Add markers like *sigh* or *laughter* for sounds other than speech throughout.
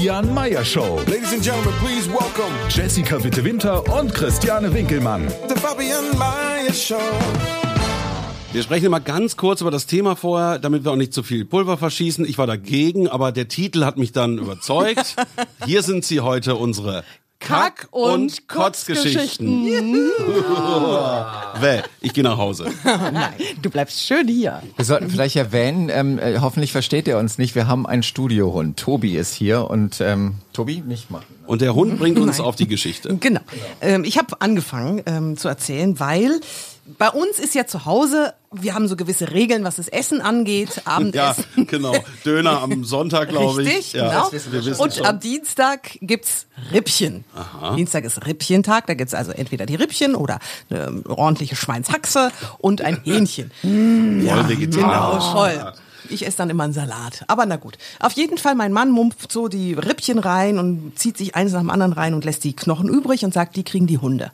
Fabian Meyer Show. Ladies and gentlemen, please welcome Jessica Witte-Winter und Christiane Winkelmann. the Fabian Mayer Show. Wir sprechen immer ganz kurz über das Thema vorher, damit wir auch nicht zu viel Pulver verschießen. Ich war dagegen, aber der Titel hat mich dann überzeugt. *laughs* Hier sind sie heute, unsere Kack- und Kotzgeschichten. Wäh, ich gehe nach Hause. *laughs* Du bleibst schön hier. Wir sollten vielleicht erwähnen, ähm, äh, hoffentlich versteht er uns nicht, wir haben einen Studiohund. Tobi ist hier und ähm, Tobi, nicht machen. Und der Hund bringt uns auf die Geschichte. Genau. Ähm, ich habe angefangen ähm, zu erzählen, weil bei uns ist ja zu Hause, wir haben so gewisse Regeln, was das Essen angeht, *laughs* Ja, Abendessen. *laughs* genau. Döner am Sonntag, glaube ich. Richtig, ja, genau. Wir wissen Und schon. am Dienstag gibt's Rippchen. Dienstag ist Rippchentag, da gibt's also entweder die Rippchen oder eine ordentliche Schweinshaxe und ein *laughs* Hähnchen. Voll vegetarisch. Genau, voll. Ich esse dann immer einen Salat. Aber na gut. Auf jeden Fall, mein Mann mumpft so die Rippchen rein und zieht sich eins nach dem anderen rein und lässt die Knochen übrig und sagt, die kriegen die Hunde.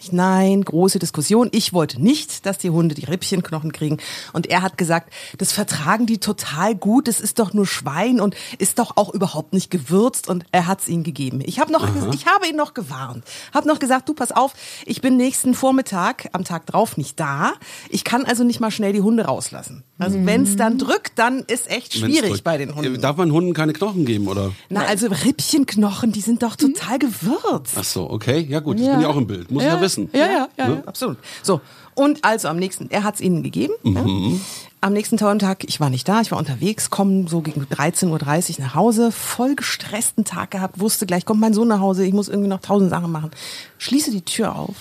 Ich, nein, große Diskussion. Ich wollte nicht, dass die Hunde die Rippchenknochen kriegen. Und er hat gesagt, das vertragen die total gut. Das ist doch nur Schwein und ist doch auch überhaupt nicht gewürzt. Und er hat es ihnen gegeben. Ich habe noch, ich habe ihn noch gewarnt. Habe noch gesagt, du pass auf, ich bin nächsten Vormittag am Tag drauf nicht da. Ich kann also nicht mal schnell die Hunde rauslassen. Also wenn es dann drückt, dann ist echt schwierig bei den Hunden. Darf man Hunden keine Knochen geben, oder? Na, also Rippchenknochen, die sind doch total gewürzt. Ach so, okay. Ja gut, ich bin ja auch im Bild. Muss ich ja wissen. Ja, ja, ja, Ne? ja, absolut. So, und also am nächsten, er hat es ihnen gegeben. Ja. Am nächsten Tag, ich war nicht da, ich war unterwegs, komme so gegen 13.30 Uhr nach Hause, voll gestressten Tag gehabt, wusste gleich, kommt mein Sohn nach Hause, ich muss irgendwie noch tausend Sachen machen. Schließe die Tür auf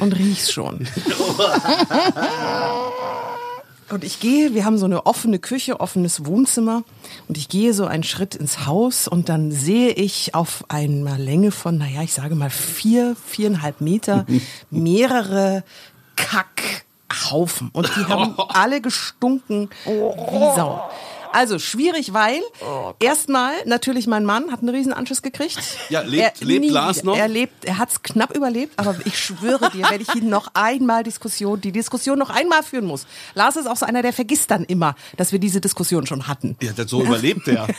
und riech's schon. *laughs* *laughs* Und ich gehe, wir haben so eine offene Küche, offenes Wohnzimmer und ich gehe so einen Schritt ins Haus und dann sehe ich auf einer Länge von, naja, ich sage mal vier, viereinhalb Meter *laughs* mehrere Kackhaufen und die haben *laughs* alle gestunken wie Sau. Also schwierig, weil erstmal natürlich mein Mann hat einen riesen Anschiss gekriegt. Ja, lebt- lebt nie Lars noch? Er lebt, er hat es knapp überlebt, aber ich schwöre dir, wenn ich ihn noch einmal Diskussion, die Diskussion noch einmal führen muss. Lars ist auch so einer, der vergisst dann immer, dass wir diese Diskussion schon hatten. Ja, so überlebt der. *laughs*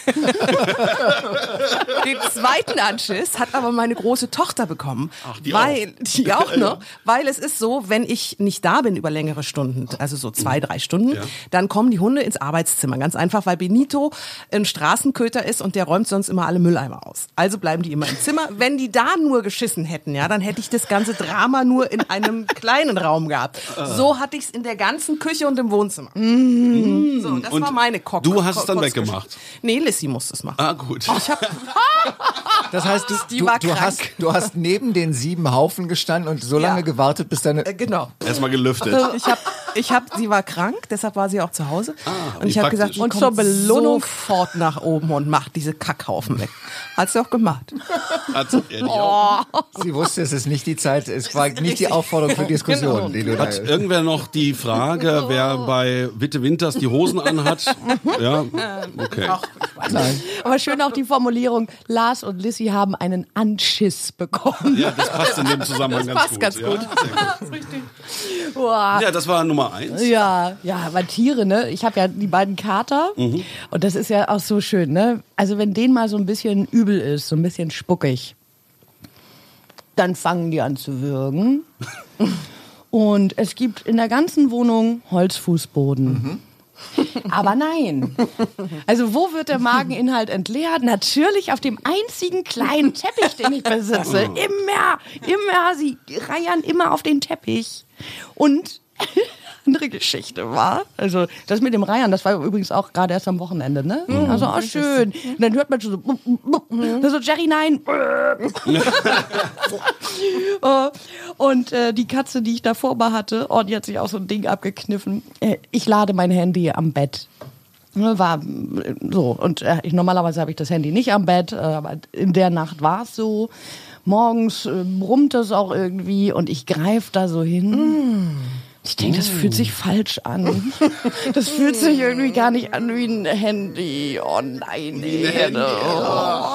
Den zweiten Anschiss hat aber meine große Tochter bekommen. Ach, die weil, auch. Die auch *laughs* noch. Weil es ist so, wenn ich nicht da bin über längere Stunden, also so zwei, drei Stunden, dann kommen die Hunde ins Arbeitszimmer. Ganz einfach, weil Benito ein Straßenköter ist und der räumt sonst immer alle Mülleimer aus. Also bleiben die immer im Zimmer. *laughs* Wenn die da nur geschissen hätten, ja, dann hätte ich das ganze Drama nur in einem *laughs* kleinen Raum gehabt. So hatte ich es in der ganzen Küche und im Wohnzimmer. So, das Und war meine Kock. du hast es dann weggemacht? Nee, Lissy musste es machen. Ah, gut. Ich hab, *laughs* Das heißt, du, Die du, du, hast, du hast neben den sieben Haufen gestanden und so lange Ja. gewartet, bis deine... äh, genau. Erstmal gelüftet. Ich habe, ich hab, sie war krank, deshalb war sie auch zu Hause. und wie ich habe gesagt, sie Und zur Belohnung- sofort nach oben und macht diese Kackhaufen weg. Hat sie auch gemacht. Hat die auch. Sie wusste, es ist nicht die Zeit, es war nicht die. Aufforderung für *laughs* Diskussion, Genau. Hat irgendwer noch die Frage, wer bei Witte Winters die Hosen anhat? Ja, okay. Aber schön auch die Formulierung, Lars und Lissy haben einen Anschiss bekommen. Ja, das passt in dem Zusammenhang ganz passt gut. ganz ja. gut. *laughs* Boah. Ja, das war Nummer eins. Ja, ja, aber Tiere, ne? Ich habe ja die beiden Kater und das ist ja auch so schön, ne? Also wenn denen mal so ein bisschen übel ist, so ein bisschen spuckig, dann fangen die an zu würgen. *laughs* Und es gibt in der ganzen Wohnung Holzfußboden. *laughs* Aber nein. Also wo wird der Mageninhalt entleert? Natürlich auf dem einzigen kleinen Teppich, den ich besitze. *laughs* Immer, immer. Sie reiern immer auf den Teppich. Und andere Geschichte war, also das mit dem Reihern, das war übrigens auch gerade erst am Wochenende, ne? Also, oh, schön. Und dann hört man schon so, bup, bup, bup. so Jerry, nein. Äh, *laughs* Und äh, die Katze, die ich davor mal hatte, oh, die hat sich auch so ein Ding abgekniffen. Äh, ich lade mein Handy am Bett. Ne, War äh, so. Und äh, ich, normalerweise habe ich das Handy nicht am Bett, äh, aber in der Nacht war es so. Morgens äh, brummt es auch irgendwie und ich greife da so hin. Ich denke, das fühlt sich falsch an. *laughs* Das fühlt sich irgendwie gar nicht an wie ein Handy. Oh nein, nee. Oh,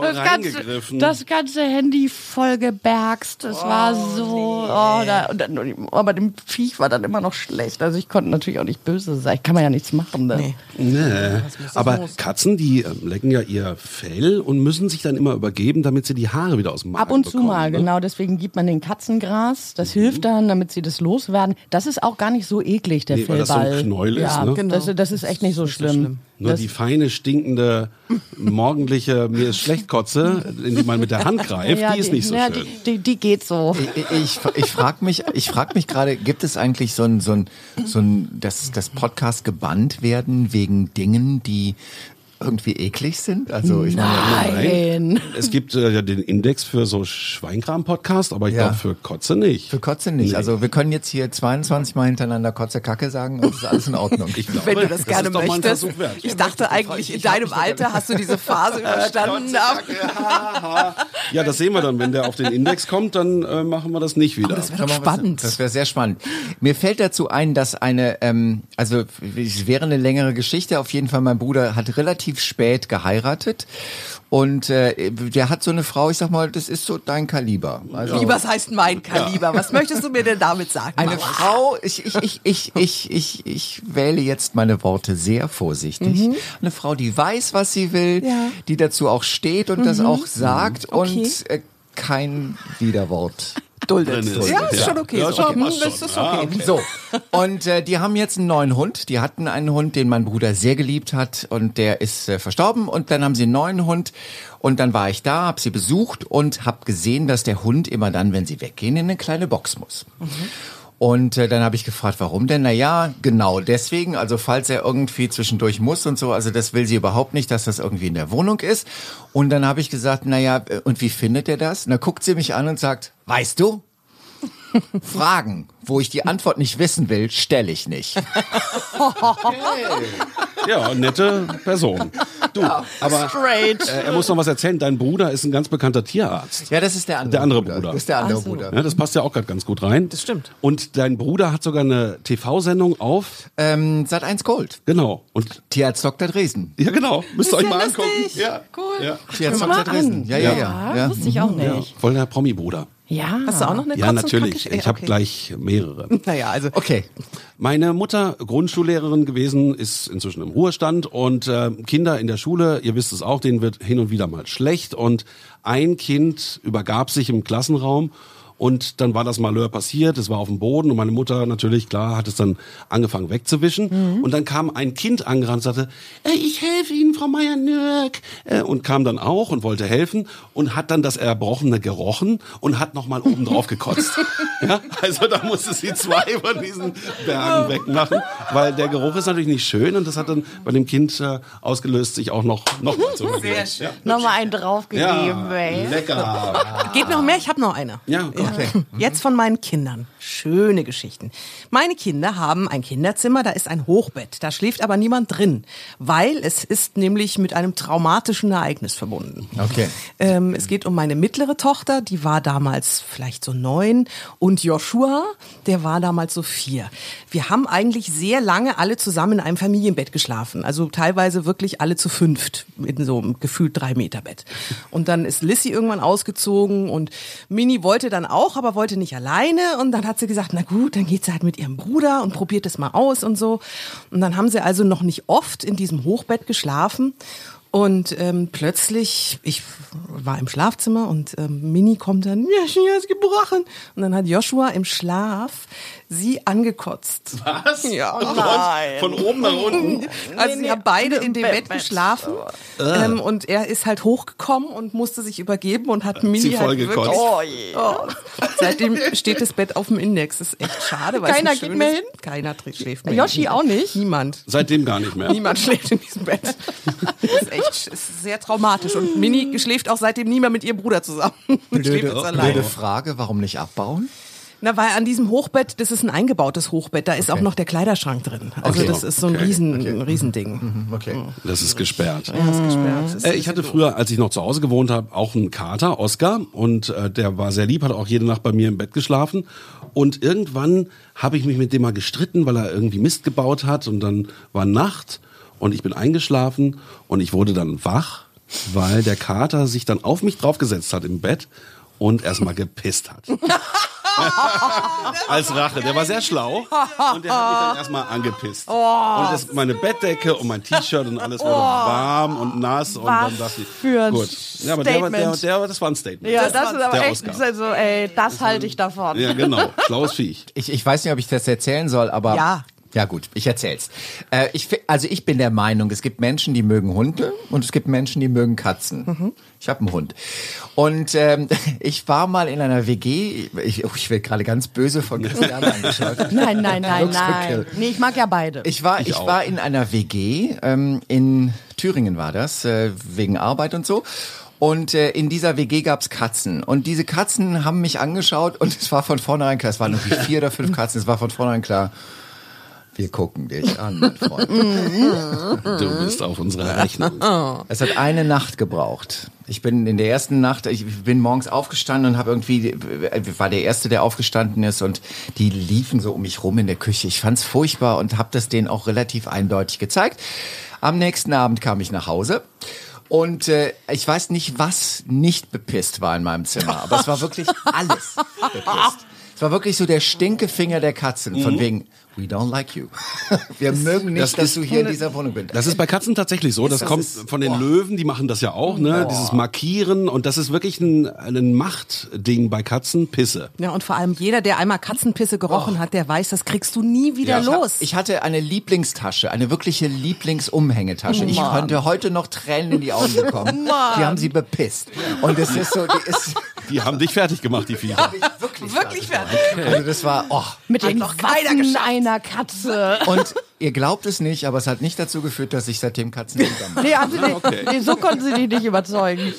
Voll das, ganze, reingegriffen. das ganze Handy voll gebergst. Das war so. Oh, da, und dann, aber dem Viech war dann immer noch schlecht. Also ich konnte natürlich auch nicht böse sein. Kann man ja nichts machen. Ne? Nee. Nee. Aber Katzen, die ähm, lecken ja ihr Fell und müssen sich dann immer übergeben, damit sie die Haare wieder aus dem Magen Ab und zu bekommen, mal, ne? genau. Deswegen gibt man den Katzengras. Das hilft dann, damit sie das loswerden. Das ist auch gar nicht so eklig, der Nee, weil das so ein Fellball. Knäuel ist, ja, ne? Genau. das, das ist echt nicht so schlimm. Nur Das- die feine, stinkende, morgendliche, mir ist schlecht Kotze, in die man mit der Hand greift, ja, die ist nicht so ja, schön. Die, die, die geht so. Ich, ich, ich frage mich, ich frag mich gerade, gibt es eigentlich so ein, so ein, so ein, dass das Podcast gebannt werden wegen Dingen, die irgendwie eklig sind? Also ich meine, Nein. Es gibt äh, ja den Index für so Schweinkram-Podcast, aber ich Ja. glaube für Kotze nicht. für Kotze nicht. Nee. Also wir können jetzt hier 22 Mal hintereinander Kotze Kacke sagen und es ist alles in Ordnung. Ich glaube, Wenn du das, gerne ist doch mal ein möchtest. Versuch wert. Ich dachte eigentlich, in deinem Alter hast du diese Phase *laughs* überstanden. aber- Ja, das sehen wir dann. Wenn der auf den Index kommt, dann äh, machen wir das nicht wieder. das wäre spannend. Das wäre sehr spannend. Mir fällt dazu ein, dass eine, ähm, also es wäre eine längere Geschichte. Auf jeden Fall, mein Bruder hat relativ spät geheiratet und äh, der hat so eine Frau. Ich sag mal, das ist so dein Kaliber. Also Wie, was heißt mein Kaliber? Was möchtest du mir denn damit sagen? eine Mama? Frau, ich, ich, ich, ich, ich, ich, ich wähle jetzt meine Worte sehr vorsichtig. Eine Frau, die weiß, was sie will, Ja. die dazu auch steht und das auch sagt Okay. und äh, kein Widerwort. Duldet. Drin ist. Ja, ist schon okay. Ja, so. okay, das schon. ist Ah, okay. So, und äh, die haben jetzt einen neuen Hund. Die hatten einen Hund, den mein Bruder sehr geliebt hat und der ist äh, verstorben. Und dann haben sie einen neuen Hund und dann war ich da, habe sie besucht und habe gesehen, dass der Hund immer dann, wenn sie weggehen, in eine kleine Box muss. Und äh, dann habe ich gefragt, warum denn? Na ja, genau deswegen. Also falls er irgendwie zwischendurch muss und so, also das will sie überhaupt nicht, dass das irgendwie in der Wohnung ist. Und dann habe ich gesagt, na ja, äh, und wie findet er das? Und dann guckt sie mich an und sagt, weißt du? *laughs* Fragen, wo ich die Antwort nicht wissen will, stelle ich nicht. Ja, nette Person. Du, aber Straight. äh, er muss noch was erzählen. Dein Bruder ist ein ganz bekannter Tierarzt. Ja, das ist der andere, Der andere Bruder. Das ist der andere Ach so. Bruder. Ja, das passt ja auch gerade ganz gut rein. Das stimmt. Und dein Bruder hat sogar eine TV-Sendung auf. Ähm, Sat 1 Gold. Genau. Und Tierarzt Dr. Dresen. ja, genau. Müsst ihr euch ja mal lustig. angucken. Ja. Cool. Ja. Tierarzt Dr. an. Ja, ja, ja. ja. wusste ich auch Ja, nicht. voll der Promi-Bruder. Ja. Hast du auch noch eine Ja, natürlich. Ich habe okay. gleich mehrere. *laughs* Naja, also Okay. Meine Mutter, Grundschullehrerin gewesen, ist inzwischen im Ruhestand und äh, Kinder in der Schule, ihr wisst es auch, denen wird hin und wieder mal schlecht und ein Kind übergab sich im Klassenraum und dann war das Malheur passiert, es war auf dem Boden und meine Mutter natürlich, klar, hat es dann angefangen wegzuwischen und dann kam ein Kind angerannt und sagte, äh, ich helfe Ihnen, Frau Meier-Nürk äh, und kam dann auch und wollte helfen und hat dann das Erbrochene gerochen und hat nochmal oben drauf gekotzt. *laughs* ja, also da musste sie zwei von diesen Bergen wegmachen, weil der Geruch ist natürlich nicht schön und das hat dann bei dem Kind äh, ausgelöst, sich auch noch, noch mal zu Sehr schön. Nochmal einen draufgegeben, Ja, ey. lecker. Geht noch mehr? Ich habe noch eine. Ja, okay. Jetzt von meinen Kindern. Schöne Geschichten. Meine Kinder haben ein Kinderzimmer, da ist ein Hochbett. Da schläft aber niemand drin, weil es ist nämlich mit einem traumatischen Ereignis verbunden. Okay. Ähm, es geht um meine mittlere Tochter, die war damals vielleicht so neun und Joshua, der war damals so vier. Wir haben eigentlich sehr lange alle zusammen in einem Familienbett geschlafen, also teilweise wirklich alle zu fünft in so einem gefühlt drei Meter Bett. Und dann ist Lissy irgendwann ausgezogen und Mini wollte dann auch, aber wollte nicht alleine und dann hat sie gesagt, na gut, dann geht sie halt mit ihrem Bruder und probiert es mal aus und so. Und dann haben sie also noch nicht oft in diesem Hochbett geschlafen. Und ähm, plötzlich, ich war im Schlafzimmer und ähm, Mini kommt dann, ja, Joshua ist gebrochen. Und dann hat Joshua im Schlaf sie angekotzt. Was? Ja. Oh Gott, Von oben nach unten. Also sie *laughs* haben beide in dem Bett geschlafen ähm, und er ist halt hochgekommen und musste sich übergeben und hat Mini sie halt voll wirklich, gekotzt. oh. Seitdem steht das Bett auf dem Index. Das ist echt schade. Weil Keiner geht mehr hin? Keiner schläft mehr. Yoshi hin. auch nicht? Niemand. Seitdem gar nicht mehr. Niemand schläft in diesem Bett. Das ist echt das ist sehr traumatisch. Und Mini schläft auch seitdem nie mehr mit ihrem Bruder zusammen. *laughs* schläft Blöde, jetzt alleine. blöde Frage, warum nicht abbauen? Na, weil an diesem Hochbett, das ist ein eingebautes Hochbett, da ist Okay. auch noch der Kleiderschrank drin. Also Okay. das ist so ein Okay. Riesen, ein Riesending. Okay. Das ist gesperrt. Ja, ist gesperrt. Das ist Äh, ich hatte früher, als ich noch zu Hause gewohnt habe, auch einen Kater, Oscar, und äh, der war sehr lieb, hat auch jede Nacht bei mir im Bett geschlafen. Und irgendwann habe ich mich mit dem mal gestritten, weil er irgendwie Mist gebaut hat. Und dann war Nacht und ich bin eingeschlafen und ich wurde dann wach, weil der Kater sich dann auf mich draufgesetzt hat im Bett und erstmal gepisst hat. *laughs* Als Rache. Der war sehr schlau und der hat mich dann erstmal angepisst. und das, meine Bettdecke und mein T-Shirt und alles wurde warm und nass. und dann dachte ich, für gut. Ja, aber der, war- der, der, das war ein Statement. Ja, das, ist aber der echt, Oscar. also, ey, das halte ich davon. Ja, genau. Schlaues Viech. Ich, ich weiß nicht, ob ich das erzählen soll, aber. Ja. Ja gut, ich erzähl's. Äh, ich, also ich bin der Meinung, es gibt Menschen, die mögen Hunde und es gibt Menschen, die mögen Katzen. Ich habe einen Hund. Und ähm, *laughs* ich war mal in einer WG, ich, oh, ich werde gerade ganz böse von *laughs* Christian angeschaut. Nein, nein, nein, nein. Nee, ich mag ja beide. Ich war, ich, auch. war in einer WG, ähm, in Thüringen war das, äh, wegen Arbeit und so. Und äh, in dieser WG gab's Katzen. Und diese Katzen haben mich angeschaut und *laughs* es war von vornherein klar, es waren irgendwie vier oder fünf Katzen, es war von vornherein klar, wir gucken dich an, mein Freund. *laughs* Du bist auf unserer Rechnung. Es hat eine Nacht gebraucht. Ich bin in der ersten Nacht, ich bin morgens aufgestanden und habe irgendwie, war der Erste, der aufgestanden ist und die liefen so um mich rum in der Küche. Ich fand's furchtbar und habe das denen auch relativ eindeutig gezeigt. Am nächsten Abend kam ich nach Hause. Und äh, ich weiß nicht, was nicht bepisst war in meinem Zimmer, aber es war wirklich *laughs* alles bepisst. Es war wirklich so der Stinkefinger der Katzen, von wegen, we don't like you. *laughs* Wir mögen nicht, das dass ist- du hier in dieser Wohnung bist. Das ist bei Katzen tatsächlich so. Das, Das kommt ist- von den boah. Löwen, die machen das ja auch, ne? Dieses Markieren und das ist wirklich ein, ein Machtding bei Katzen, Pisse. Ja, und vor allem jeder, der einmal Katzenpisse gerochen hat, der weiß, das kriegst du nie wieder Ja. los. Ich hatte eine Lieblingstasche, eine wirkliche Lieblingsumhängetasche. Ich konnte heute noch Tränen in die Augen bekommen. Die haben sie bepisst. Und es ist so, die ist Die haben dich fertig gemacht, die Viecher. wirklich, Wirklich fertig. Also das war, oh. Mit den noch keiner Waffen geschafft. Einer Katze. Und ihr glaubt es nicht, aber es hat nicht dazu geführt, dass ich seitdem Katzen. *laughs* Nee, haben sie nicht. Okay. Nee, so konnten sie dich nicht überzeugen.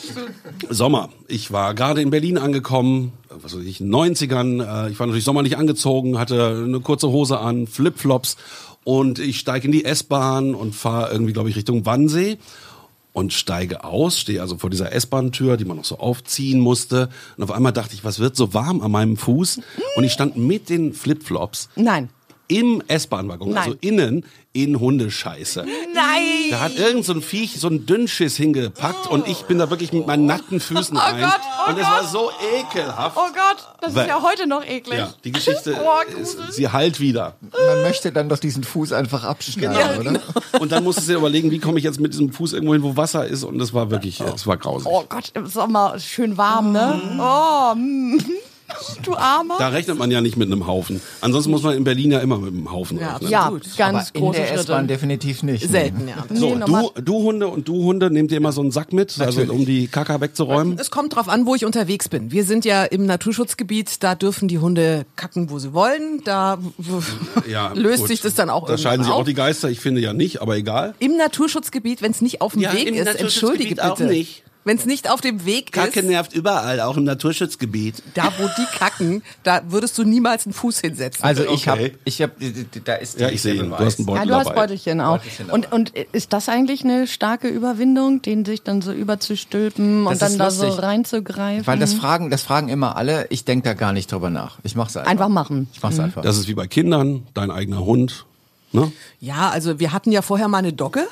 Sommer. Ich war gerade in Berlin angekommen, was weiß ich, in den 90ern. Äh, Ich war natürlich sommerlich angezogen, hatte eine kurze Hose an, Flipflops und ich steige in die S-Bahn und fahre irgendwie, glaube ich, Richtung Wannsee und steige aus, stehe also vor dieser S-Bahn-Tür, die man noch so aufziehen musste. Und auf einmal dachte ich, was wird so warm an meinem Fuß? Und ich stand mit den Flipflops Nein. Im S-Bahn-Waggon, also innen in Hundescheiße. Nein! Da hat irgend so ein Viech so einen Dünnschiss hingepackt und ich bin da wirklich mit meinen nackten Füßen rein. Gott, oh und es Gott. war so ekelhaft. Oh Gott, das Weil- ist ja heute noch eklig. Ja, die Geschichte, *laughs* Oh, ist, sie heilt wieder. Man möchte dann doch diesen Fuß einfach abschneiden, oder? Und dann musste sie überlegen, wie komme ich jetzt mit diesem Fuß irgendwo hin, wo Wasser ist. Und das war wirklich, es war grausig. Oh Gott, im Sommer schön warm, ne? Oh, mm. *laughs* du Armer. Da rechnet man ja nicht mit einem Haufen. Ansonsten muss man in Berlin ja immer mit einem Haufen Ja, rechnen. ja, Absolut. ganz Aber in große der S-Bahn Schritte. definitiv nicht. Selten, ja. So, Nee, du, du Hunde und du Hunde, nehmt ihr immer so einen Sack mit, also um die Kaka wegzuräumen? Es kommt drauf an, wo ich unterwegs bin. Wir sind ja im Naturschutzgebiet, da dürfen die Hunde kacken, wo sie wollen. Da Ja, *laughs* löst gut. sich das dann auch Da scheiden sich auch die Geister, ich finde ja nicht, aber egal. Im Naturschutzgebiet, wenn es nicht auf dem Ja, Weg im ist, entschuldige Naturschutzgebiet auch bitte. nicht. Wenn es nicht auf dem Weg ist, nervt überall, auch im Naturschutzgebiet. da wo die kacken, da würdest du niemals einen Fuß hinsetzen. Also ich habe, Okay. ich habe, da ist Ja, ich sehe ihn. Du hast Ja, Beutel du hast dabei. Beutelchen auch. Beutelchen Und, und ist das eigentlich eine starke Überwindung, den sich dann so überzustülpen Das und dann ist da so lustig. reinzugreifen? Weil das fragen, das fragen immer alle. Ich denke da gar nicht drüber nach. Ich mach's einfach. Einfach machen. Ich mach's einfach. Das ist wie bei Kindern, dein eigener Hund. Ne? ja, also wir hatten ja vorher mal eine Dogge.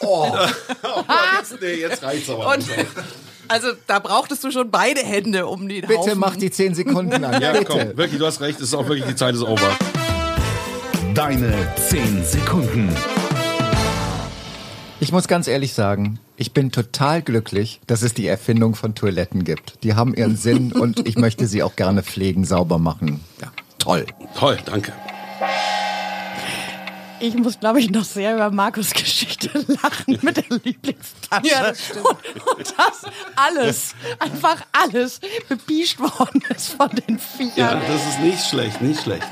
*laughs* jetzt, nee, jetzt reicht's aber. Und *laughs* also da brauchtest du schon beide Hände, um den Bitte Haufen. mach die 10 Sekunden an. *laughs* ja, Bitte. komm, wirklich, du hast recht, es ist auch wirklich, die Zeit ist over. Deine 10 Sekunden. Ich muss ganz ehrlich sagen, ich bin total glücklich, dass es die Erfindung von Toiletten gibt. Die haben ihren Sinn und ich möchte sie auch gerne pflegen, sauber machen. Ja, toll. Toll, danke. Ich muss, glaube ich, noch sehr über Markus Geschichte *laughs* lachen mit der Lieblingstasche. Ja, das stimmt. Und, und das alles, einfach alles bepischt worden ist von den Ja, Viechern. das ist nicht schlecht, nicht schlecht.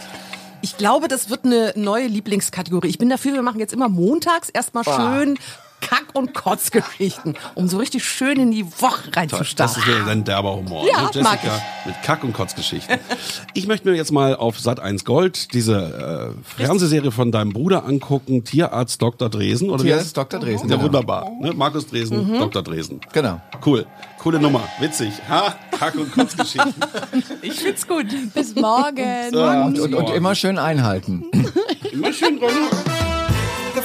Ich glaube, das wird eine neue Lieblingskategorie. Ich bin dafür, wir machen jetzt immer montags erstmal schön Kack- und Kotzgeschichten, um so richtig schön in die Woche Toll, das reinzustarten. ist wieder ein derber Humor. Ja, ne? Jessica mag mit Kack- und Kotzgeschichten. Ich möchte mir jetzt mal auf Sat 1 Gold diese äh, Fernsehserie von deinem Bruder angucken, Tierarzt Dr. Dresen. Oder wie heißt Tierarzt Dr. Dresen, Ja, genau. wunderbar. Ne? Markus Dresen, Mhm. Dr. Dresen. Genau. Cool. Coole Nummer. Witzig. Ha? Kack- und Kotzgeschichten. *laughs* Ich find's gut. Bis morgen. Und, und, und immer schön einhalten. Immer schön dran.